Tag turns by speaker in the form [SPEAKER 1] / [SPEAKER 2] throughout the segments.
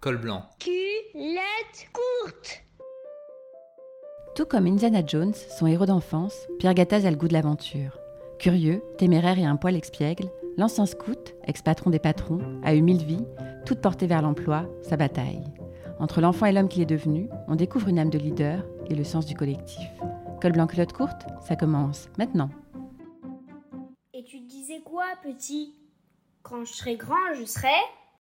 [SPEAKER 1] Col blanc.
[SPEAKER 2] Culotte courte.
[SPEAKER 3] Tout comme Indiana Jones, son héros d'enfance, Pierre Gattaz a le goût de l'aventure. Curieux, téméraire et un poil expiègle, l'ancien scout, ex-patron des patrons, a eu mille vies, toutes portées vers l'emploi, sa bataille. Entre l'enfant et l'homme qu'il est devenu, on découvre une âme de leader et le sens du collectif. Col blanc culotte courte, ça commence maintenant.
[SPEAKER 4] Et tu disais quoi, petit? Quand je serai grand, je serai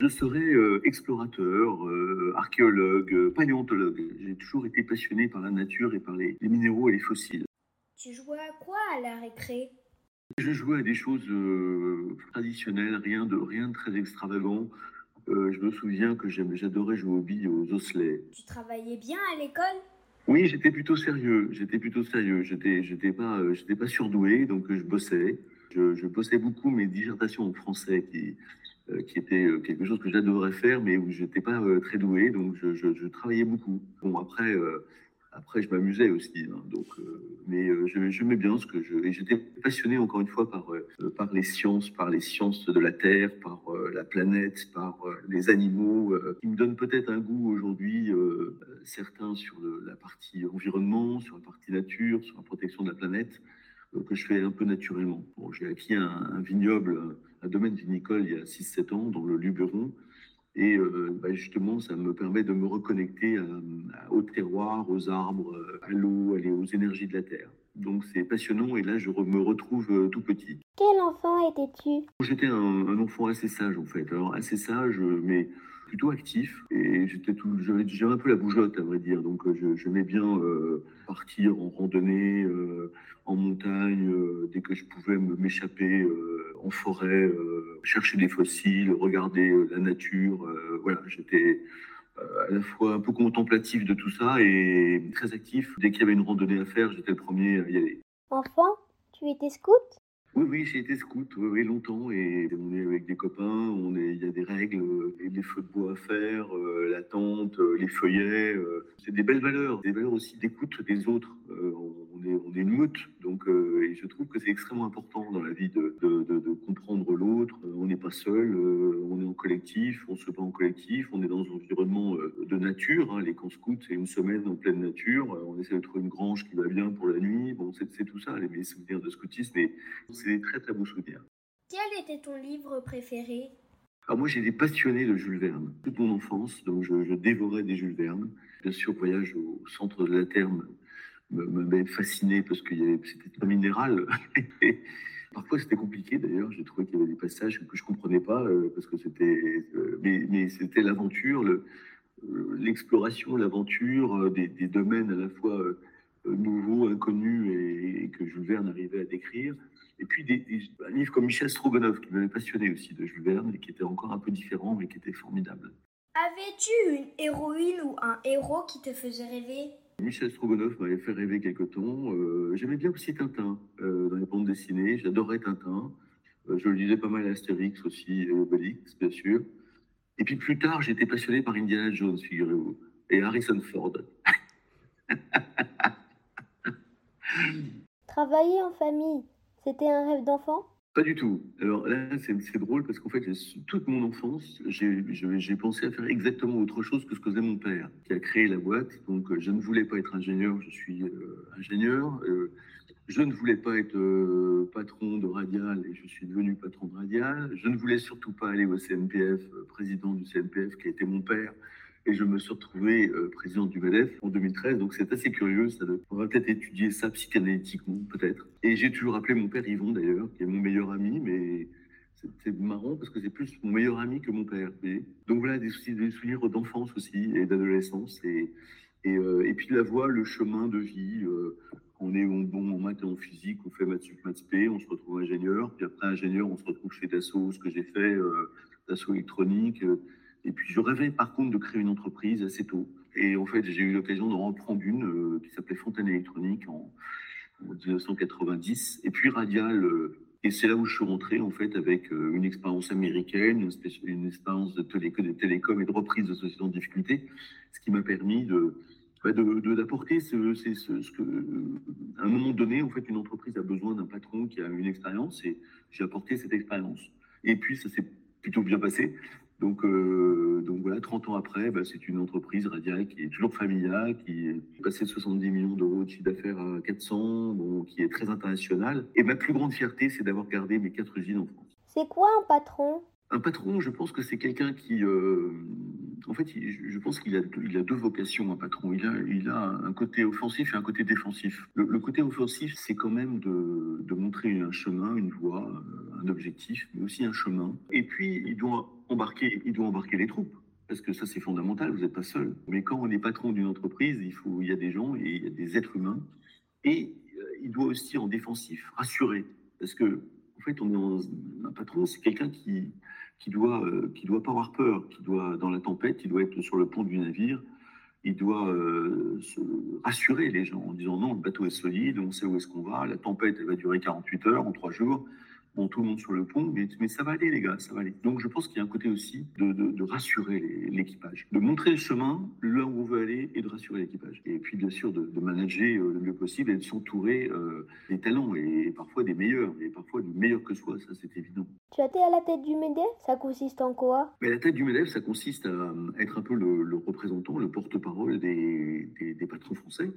[SPEAKER 5] je serai euh, explorateur, euh, archéologue, euh, paléontologue. J'ai toujours été passionné par la nature et par les, minéraux et les fossiles.
[SPEAKER 4] Tu jouais à quoi à la récré?
[SPEAKER 5] Je jouais à des choses traditionnelles, rien de, rien de très extravagant. je me souviens que j'adorais jouer aux billes aux osselets.
[SPEAKER 4] Tu travaillais bien à l'école?
[SPEAKER 5] Oui, j'étais plutôt sérieux. J'étais plutôt sérieux. J'étais, j'étais pas, j'étais pas surdoué, donc je bossais. Je, je bossais beaucoup mes dissertations en français qui qui était euh, quelque chose que j'adorais faire, mais où je n'étais pas euh, très doué, donc je, travaillais beaucoup. Bon, après, après je m'amusais aussi, hein, donc, mais j'aimais bien ce que je. Et j'étais passionné, encore une fois, par, par les sciences, par les sciences de la Terre, par la planète, par les animaux, qui me donnent peut-être un goût aujourd'hui, certains sur la partie environnement, sur la partie nature, sur la protection de la planète que je fais un peu naturellement. Bon, j'ai acquis un, vignoble, un domaine vinicole il y a 6-7 ans dans le Luberon. Et euh, bah, justement, ça me permet de me reconnecter au terroir, aux arbres, à l'eau, aux énergies de la terre. Donc c'est passionnant et là je me retrouve euh, tout petit.
[SPEAKER 4] Quel enfant étais-tu?
[SPEAKER 5] J'étais un, un, enfant assez sage en fait. Alors assez sage, mais plutôt actif et j'étais tout, j'avais un peu la bougeotte à vrai dire, donc euh, je, j'aimais bien euh, partir en randonnée, euh, en montagne, dès que je pouvais m'échapper en forêt, chercher des fossiles, regarder la nature. voilà, j'étais à la fois un peu contemplatif de tout ça et très actif. Dès qu'il y avait une randonnée à faire, j'étais le premier à y aller.
[SPEAKER 4] Enfant, tu étais scout?
[SPEAKER 5] Oui, oui, j'ai été scout oui, longtemps et on est avec des copains, on est, il y a des règles, les feux de bois à faire, euh, la tente, euh, les feuillets. Euh, c'est des belles valeurs, des valeurs aussi d'écoute des autres. on, est, on est une meute, donc et je trouve que c'est extrêmement important dans la vie de, de, comprendre l'autre. On n'est pas seul, on est en collectif, on se bat en collectif, on est dans un environnement de nature. Hein. les camps scouts, c'est une semaine en pleine nature. On essaie de trouver une grange qui va bien pour la nuit. Bon, c'est tout ça, les souvenirs de scoutisme. Et très très beaux souvenirs.
[SPEAKER 4] Quel était ton livre préféré?
[SPEAKER 5] Alors moi, j'étais passionné de Jules Verne toute mon enfance, donc je, dévorais des Jules Verne. Bien sûr, Voyage au centre de la Terre m'avait fasciné parce que c'était un minéral. Parfois, c'était compliqué d'ailleurs. J'ai trouvé qu'il y avait des passages que je comprenais pas euh, parce que c'était, euh, mais, c'était l'aventure, euh, l'exploration, l'aventure des, domaines à la fois nouveaux, inconnus et, que Jules Verne arrivait à décrire. Et puis des, un livre comme Michel Strogonoff, qui m'avait passionné aussi de Jules Verne, et qui était encore un peu différent, mais qui était formidable.
[SPEAKER 4] Avais-tu une héroïne ou un héros qui te faisait rêver?
[SPEAKER 5] Michel Strogonoff m'avait fait rêver quelque temps. Euh, j'aimais bien aussi Tintin euh, dans les bandes dessinées. J'adorais Tintin. Euh, je lisais pas mal Astérix aussi, et Obélix, bien sûr. Et puis plus tard, j'étais passionné par Indiana Jones, figurez-vous, et Harrison Ford.
[SPEAKER 4] Travailler en famille, c'était un rêve d'enfant?
[SPEAKER 5] Pas du tout. Alors là, c'est drôle parce qu'en fait, toute mon enfance, j'ai pensé à faire exactement autre chose que ce que faisait mon père, qui a créé la boîte. Donc, euh, je ne voulais pas être ingénieur, je suis euh, ingénieur. Euh, je ne voulais pas être patron de Radial et je suis devenu patron de Radial. Je ne voulais surtout pas aller au CNPF, président du CNPF, qui a été mon père et je me suis retrouvé euh, président du MEDEF en 2013. Donc c'est assez curieux. Ça on va peut-être étudier ça psychanalytiquement, peut-être. Et j'ai toujours appelé mon père Yvon d'ailleurs, qui est mon meilleur ami, mais c'est marrant parce que c'est plus mon meilleur ami que mon père. Donc voilà, des, souvenirs d'enfance aussi et d'adolescence. Et, et, euh, et, puis la voie, le chemin de vie. Euh, on est bon en maths et en physique, on fait maths sup, maths p, on se retrouve ingénieur. Puis après ingénieur, on se retrouve chez Dassault, ce que j'ai fait, euh, Dassault électronique. Et puis je rêvais par contre de créer une entreprise assez tôt. Et en fait, j'ai eu l'occasion de reprendre une euh, qui s'appelait Fontaine Électronique en, 1990. Et puis Radial, euh, et c'est là où je suis rentré en fait avec euh, une expérience américaine, une, expérience de, télé, de télécom et de reprise de société en difficulté, ce qui m'a permis de bah, d'apporter ce, ce, ce, que, à un moment donné, en fait, une entreprise a besoin d'un patron qui a une expérience et j'ai apporté cette expérience. Et puis, ça s'est plutôt bien passé. Donc, euh, donc voilà, 30 ans après, bah, c'est une entreprise radiale qui est toujours familiale, qui est passée de 70 millions d'euros de chiffre d'affaires à 400, bon, qui est très internationale. Et ma plus grande fierté, c'est d'avoir gardé mes quatre usines en France.
[SPEAKER 4] C'est quoi un patron?
[SPEAKER 5] Un patron, je pense que c'est quelqu'un qui, euh, en fait, je pense qu'il a, il a deux vocations, un patron. Il a, il a un côté offensif et un côté défensif. Le, côté offensif, c'est quand même de, de, montrer un chemin, une voie, euh, un objectif, mais aussi un chemin. Et puis, il doit il doit embarquer les troupes. Parce que ça, c'est fondamental, vous n'êtes pas seul. Mais quand on est patron d'une entreprise, il, faut, il y a des gens et il y a des êtres humains. Et euh, il doit aussi en défensif, rassurer. Parce que, en fait, on est un patron, c'est quelqu'un qui, qui doit, euh, doit pas avoir peur, qui doit, dans la tempête, il doit être sur le pont du navire, il doit euh, se rassurer les gens en disant non, le bateau est solide, on sait où est-ce qu'on va, la tempête, elle va durer 48 heures, en trois jours, bon, tout le monde sur le pont, mais, mais, ça va aller, les gars, ça va aller. Donc, je pense qu'il y a un côté aussi de, de, rassurer l'équipage, de montrer le chemin, là où on veut aller, et de rassurer l'équipage. Et puis, bien sûr, de, de manager euh, le mieux possible et de s'entourer euh, des talents, et parfois des meilleurs, et parfois des meilleurs que soi, ça c'est évident.
[SPEAKER 4] Tu as été à la tête du MEDEF, ça consiste en quoi?
[SPEAKER 5] Mais La tête du MEDEF, ça consiste à être un peu le, le représentant, le porte-parole des, des, des patrons français.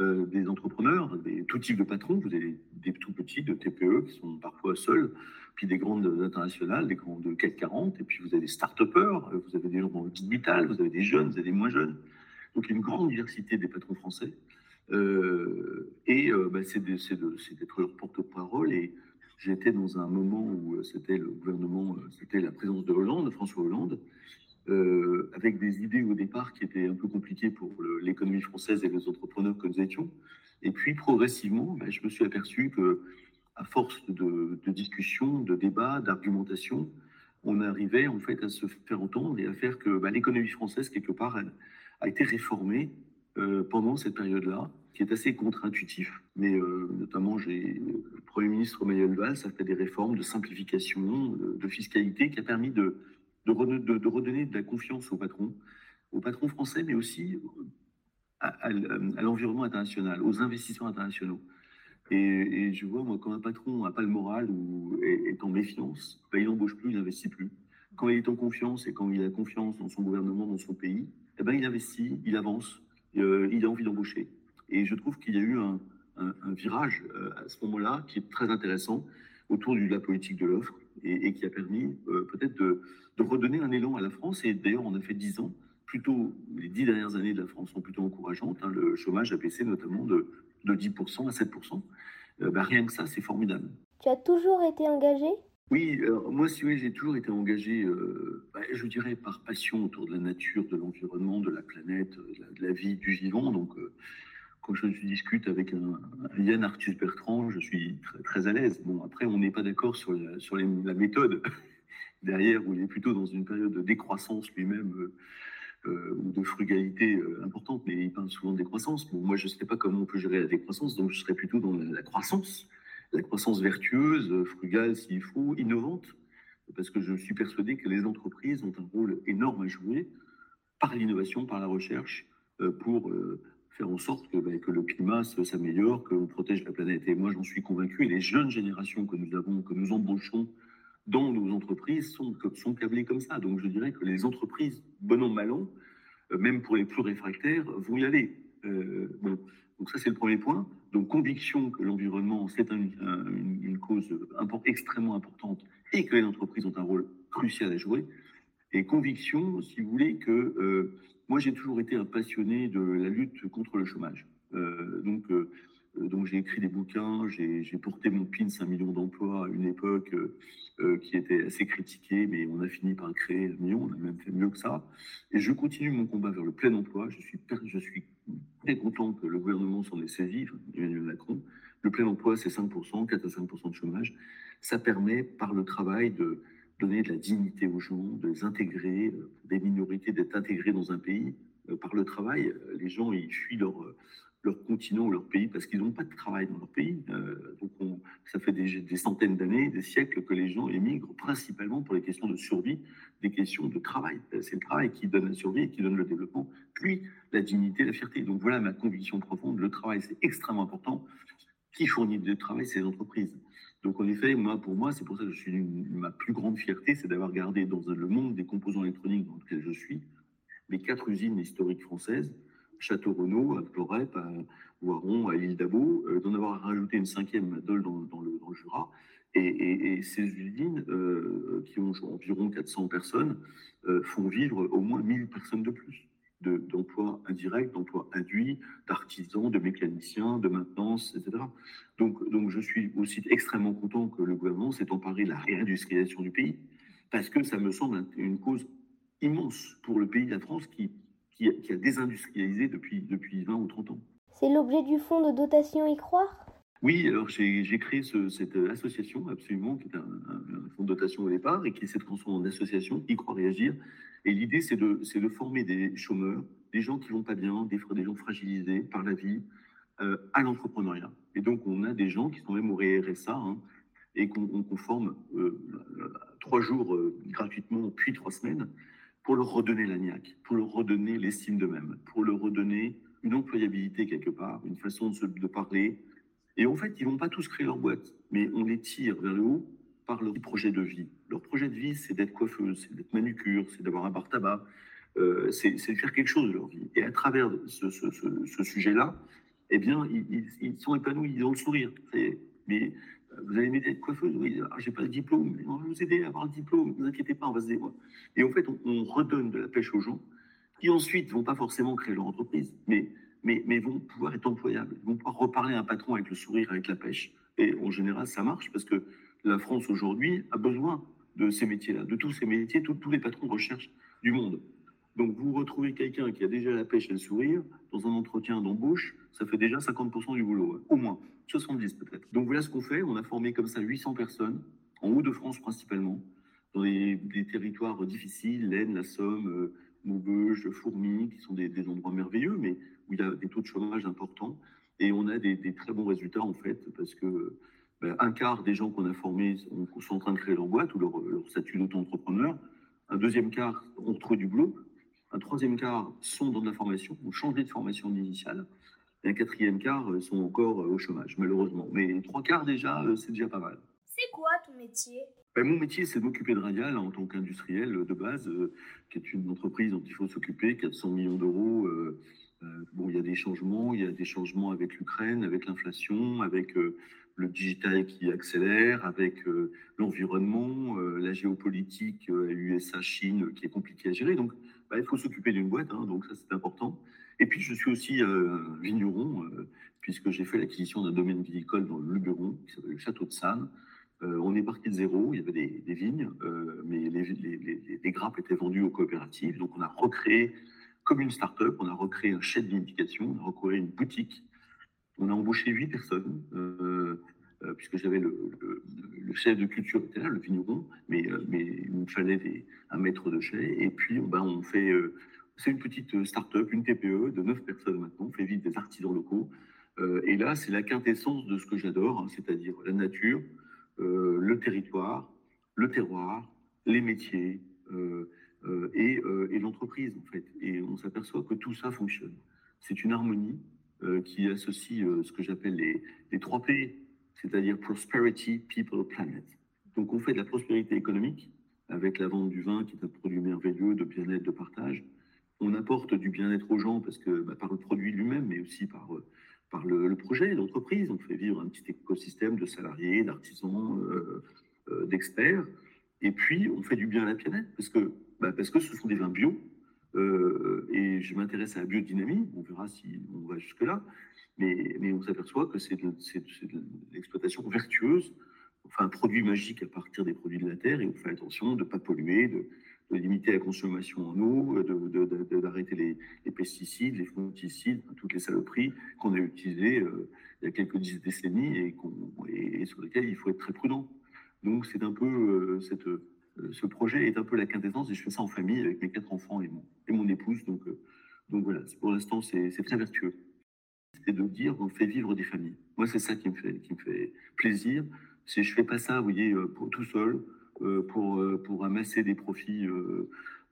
[SPEAKER 5] Euh, des entrepreneurs, des, tout type de patrons. Vous avez des tout petits de TPE qui sont parfois seuls, puis des grandes internationales, des grandes de CAC 40, et puis vous avez des start-upers, euh, vous avez des gens dans le digital, vous avez des jeunes, vous avez des moins jeunes. Donc une grande diversité des patrons français. Euh, et bah, c'est d'être leur porte-parole. Et j'étais dans un moment où c'était le gouvernement, c'était la présence de Hollande, François Hollande, euh, avec des idées au départ qui étaient un peu compliquées pour l'économie française et les entrepreneurs que nous étions. Et puis progressivement, ben, je me suis aperçu que, à force de, discussions, de débats, d'argumentation, on arrivait en fait à se faire entendre et à faire que ben, l'économie française quelque part a été réformée euh, pendant cette période-là, qui est assez contre-intuitif. Mais euh, notamment, j'ai le Premier ministre Manuel Valls a fait des réformes de simplification, de fiscalité, qui a permis de de, redonner de la confiance aux patrons, aux patrons français, mais aussi à, l'environnement international, aux investisseurs internationaux. Et, je vois, moi, quand un patron n'a pas le moral ou est, en méfiance, ben, il n'embauche plus, il n'investit plus. Quand il est en confiance et quand il a confiance dans son gouvernement, dans son pays, eh ben, il investit, il avance, euh, il a envie d'embaucher. Et je trouve qu'il y a eu un, virage euh, à ce moment-là qui est très intéressant autour de la politique de l'offre et, qui a permis euh, peut-être de, de, redonner un élan à la France. Et d'ailleurs, on a fait dix ans. Plutôt, les dix dernières années de la France sont plutôt encourageantes. Hein. Le chômage a baissé notamment de, de 10% à 7%. Euh, bah, rien que ça, c'est formidable.
[SPEAKER 4] Tu as toujours été engagé?
[SPEAKER 5] Oui, moi, si oui, j'ai toujours été engagé, euh, bah, je dirais, par passion autour de la nature, de l'environnement, de la planète, de la, vie, du vivant. Donc, quand je discute avec un, Yann Arthus Bertrand, je suis très, à l'aise. Bon, après, on n'est pas d'accord sur, la, méthode derrière, il est plutôt dans une période de décroissance lui-même euh, euh, ou de frugalité euh, importante, mais il parle souvent de décroissance. Bon, moi, je ne sais pas comment on peut gérer la décroissance, donc je serais plutôt dans la, croissance, la croissance vertueuse, frugale s'il faut, innovante, parce que je suis persuadé que les entreprises ont un rôle énorme à jouer par l'innovation, par la recherche, pour faire en sorte que, ben, que le climat s'améliore, qu'on protège la planète. Et moi, j'en suis convaincu. Et les jeunes générations que nous avons, que nous embauchons dans nos entreprises sont, sont câblées comme ça. Donc, je dirais que les entreprises, bon an, mal an, euh, même pour les plus réfractaires, vont y aller. Euh. Donc, ça, c'est le premier point. Donc, conviction que l'environnement, c'est une, cause extrêmement importante et que les entreprises ont un rôle crucial à jouer. Et conviction, si vous voulez, que euh, moi, j'ai toujours été un passionné de la lutte contre le chômage. Euh, donc, euh, donc j'ai écrit des bouquins, j'ai porté mon PIN 5 millions d'emplois à une époque euh, qui était assez critiquée, mais on a fini par créer un million, on a même fait mieux que ça. Et je continue mon combat vers le plein emploi. Je suis, je suis très content que le gouvernement s'en ait saisi, Emmanuel Macron. Le plein emploi, c'est 5%, 4 à 5% de chômage. Ça permet, par le travail, de, donner de la dignité aux gens, de les intégrer, euh, des minorités d'être intégrées dans un pays euh, par le travail. Euh, les gens, ils fuient leur, leur continent, leur pays, parce qu'ils n'ont pas de travail dans leur pays. donc ça fait des, des centaines d'années, des siècles que les gens émigrent principalement pour les questions de survie, des questions de travail. C'est le travail qui donne la survie et qui donne le développement, puis la dignité, la fierté. Donc voilà ma conviction profonde, le travail c'est extrêmement important. Qui fournit du travail, c'est les entreprises. Donc en effet, moi, pour moi, c'est pour ça que je suis ma plus grande fierté, c'est d'avoir gardé dans le monde des composants électroniques dans lequel je suis, les quatre usines historiques françaises, Château Renault, à Florette, à Voiron, à l'île d'Abo, euh, d'en avoir rajouté une cinquième à dans, le, Jura. Et, ces usines, euh, qui ont environ 400 personnes, euh, font vivre au moins 1000 personnes de plus d'emplois indirects, d'emplois induits, d'artisans, de mécaniciens, de maintenance, etc. Donc, donc je suis aussi extrêmement content que le gouvernement s'est emparé de la réindustrialisation du pays, parce que ça me semble une cause immense pour le pays de la France qui, qui, a désindustrialisé depuis, depuis 20 ou 30 ans.
[SPEAKER 4] C'est l'objet du fonds de dotation Y croire?
[SPEAKER 5] Oui, alors j'ai créé cette association, absolument, qui est un, fonds de dotation au départ et qui s'est transformé en association, Y croire réagir, et l'idée, c'est de, former des chômeurs, des gens qui vont pas bien, des, gens fragilisés par la vie, euh, à l'entrepreneuriat. Et donc, on a des gens qui sont même au RSA hein, et qu'on forme euh, trois jours euh, gratuitement, puis trois semaines, pour leur redonner la niaque, pour leur redonner l'estime d'eux-mêmes, pour leur redonner une employabilité quelque part, une façon de parler. Et en fait, ils vont pas tous créer leur boîte, mais on les tire vers le haut par leur projet de vie. Leur projet de vie, c'est d'être coiffeuse, c'est d'être manucure, c'est d'avoir un bar tabac, euh, c'est de faire quelque chose de leur vie. Et à travers ce, sujet-là, eh bien, ils, sont épanouis, ils ont le sourire. Mais euh, vous allez m'aider à être coiffeuse? Oui, ah, j'ai pas le diplôme, mais on va vous aider à avoir le diplôme, ne vous inquiétez pas, on va se dire. Et en fait, on, redonne de la pêche aux gens qui ensuite vont pas forcément créer leur entreprise, mais, mais, mais vont pouvoir être employables, vont pouvoir reparler à un patron avec le sourire, avec la pêche. Et en général, ça marche parce que la France aujourd'hui a besoin de ces métiers-là, de tous ces métiers, tous les patrons de recherche du monde. Donc vous retrouvez quelqu'un qui a déjà la pêche et le sourire dans un entretien d'embauche, ça fait déjà 50% du boulot, au moins, 70 peut-être. Donc voilà ce qu'on fait, on a formé comme ça 800 personnes, en Haut-de-France principalement, dans des, territoires difficiles, l'Aisne, la Somme, euh, Maubeuge, Fourmi, qui sont des, endroits merveilleux, mais où il y a des taux de chômage importants. Et on a des, des très bons résultats en fait, parce que ben, un quart des gens qu'on a formés sont en train de créer leur boîte ou leur, statut d'auto-entrepreneur. Un deuxième quart ont retrouvé du boulot. Un troisième quart sont dans de la formation, ont changé de formation initiale. Et un quatrième quart euh, sont encore euh, au chômage, malheureusement. Mais trois quarts déjà, euh, c'est déjà pas mal.
[SPEAKER 4] C'est quoi ton métier?
[SPEAKER 5] Ben, Mon métier, c'est de m'occuper de Radial en tant qu'industriel de base, qui est une entreprise dont il faut s'occuper, 400 millions d'euros. Bon, il y a des changements, il y a des changements avec l'Ukraine, avec l'inflation, avec le digital qui accélère, avec euh, l'environnement, euh, la géopolitique USA-Chine euh, qui est compliquée à gérer. Donc, bah, il faut s'occuper d'une boîte, hein, donc ça c'est important. Et puis, je suis aussi vigneron, puisque j'ai fait l'acquisition d'un domaine viticole dans le Luberon, qui s'appelle le Château de Sannes. on est parti de zéro, il y avait des, vignes, mais les, les, grappes étaient vendues aux coopératives. Donc, on a recréé, comme une start-up, on a recréé un chef de vinification, on a recréé une boutique on a embauché huit personnes, euh, euh, puisque j'avais le, chef de culture était là, le vigneron, mais, euh, mais il me fallait un maître de chai. Et puis, ben, on fait, c'est une petite start-up, une TPE de neuf personnes maintenant, on fait vivre des artisans locaux. et là, c'est la quintessence de ce que j'adore, hein, c'est-à-dire la nature, le territoire, le terroir, les métiers et, et l'entreprise, en fait. Et on s'aperçoit que tout ça fonctionne. C'est une harmonie euh, qui associe euh, ce que j'appelle les, les, trois P, c'est-à-dire Prosperity, People, Planet. Donc on fait de la prospérité économique avec la vente du vin qui est un produit merveilleux de bien-être, de partage. On apporte du bien-être aux gens parce que bah, par le produit lui-même, mais aussi par, euh, par le, projet, l'entreprise. On fait vivre un petit écosystème de salariés, d'artisans, d'experts. Et puis on fait du bien à la planète parce que, bah, parce que ce sont des vins bio euh, et je m'intéresse à la biodynamie, on verra si on va jusque-là, mais, on s'aperçoit que c'est de, l'exploitation vertueuse, enfin un produit magique à partir des produits de la terre, et on fait attention de ne pas polluer, de, limiter la consommation en eau, d'arrêter les, pesticides, les fongicides, toutes les saloperies qu'on a utilisées euh, il y a quelques décennies et, et, sur lesquelles il faut être très prudent. Donc c'est un peu euh, cette ce projet est un peu la quintessence et je fais ça en famille avec mes quatre enfants et mon, et mon épouse. Donc, euh, donc voilà, pour l'instant, c'est très vertueux. C'est de dire on fait vivre des familles. Moi, c'est ça qui me fait, qui me fait plaisir. C'est je fais pas ça, vous voyez, euh, tout seul, pour, pour amasser des profits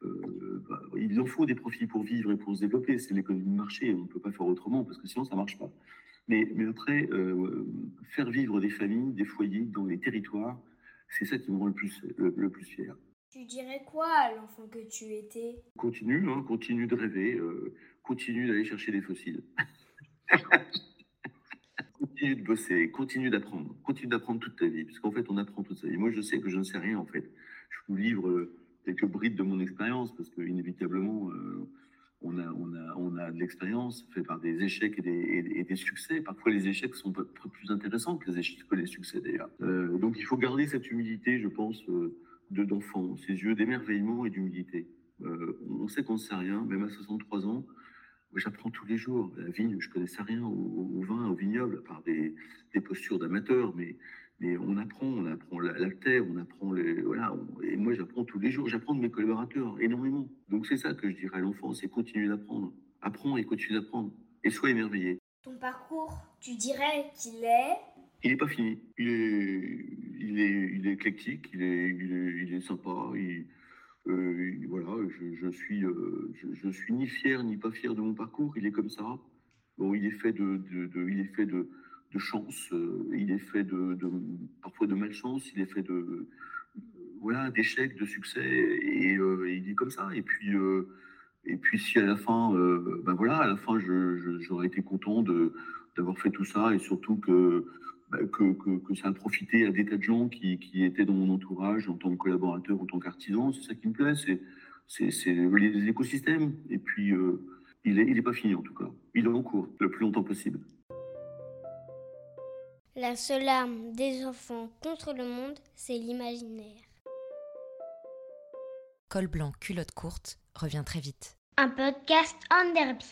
[SPEAKER 5] bah, il en faut des profits pour vivre et pour se développer. C'est l'économie de marché. On ne peut pas faire autrement parce que sinon ça ne marche pas. Mais, mais après, faire vivre des familles, des foyers dans les territoires, c'est ça qui me rend le plus, le, plus fier.
[SPEAKER 4] Tu dirais quoi à l'enfant que tu étais?
[SPEAKER 5] Continue, hein, continue de rêver, continue d'aller chercher des fossiles. continue de bosser, continue d'apprendre, continue d'apprendre toute ta vie, parce qu'en fait, on apprend toute sa vie. Moi, je sais que je ne sais rien, en fait. Je vous livre euh, quelques brides de mon expérience, parce que inévitablement, euh, on, a, on, a, on a de l'expérience fait par des échecs et des, et, des, succès. Parfois, les échecs sont plus intéressants que les, échecs, que les succès, d'ailleurs. Euh, donc, il faut garder cette humilité, je pense, de d'enfant, ces yeux d'émerveillement et d'humilité. on sait qu'on ne sait rien, même à 63 ans, J'apprends tous les jours. La vigne, je connaissais rien au, vin, au vignoble, par des, des postures d'amateurs, mais, mais on apprend, on apprend la, terre, on apprend les, voilà. et moi, j'apprends tous les jours. J'apprends de mes collaborateurs énormément. Donc c'est ça que je dirais à l'enfant, c'est continuer d'apprendre. Apprends et continue d'apprendre. Et sois émerveillé.
[SPEAKER 4] Ton parcours, tu dirais qu'il est?
[SPEAKER 5] Il n'est pas fini. Il est, il est, il est éclectique. Il est, il est, il est sympa. Il, euh, voilà, je, je suis, euh, je, je, suis ni fier ni pas fier de mon parcours. Il est comme ça. Bon, il est fait de, de, de il est fait de, de chance. Euh, il est fait de, parfois de malchance. Il est fait de voilà d'échecs, de succès. Et, et, il est comme ça. Et puis et puis si à la fin, ben voilà, à la fin, j'aurais été content de d'avoir fait tout ça et surtout que bah, que, que, ça a profité à des tas de gens qui, qui, étaient dans mon entourage en tant que collaborateur en tant qu'artisan. C'est ça qui me plaît, c'est les écosystèmes. Et puis, euh, il n'est il est pas fini en tout cas. Il est en cours le plus longtemps possible.
[SPEAKER 4] La seule arme des enfants contre le monde, c'est l'imaginaire.
[SPEAKER 3] Col blanc, culotte courte revient très vite.
[SPEAKER 4] Un podcast en derby.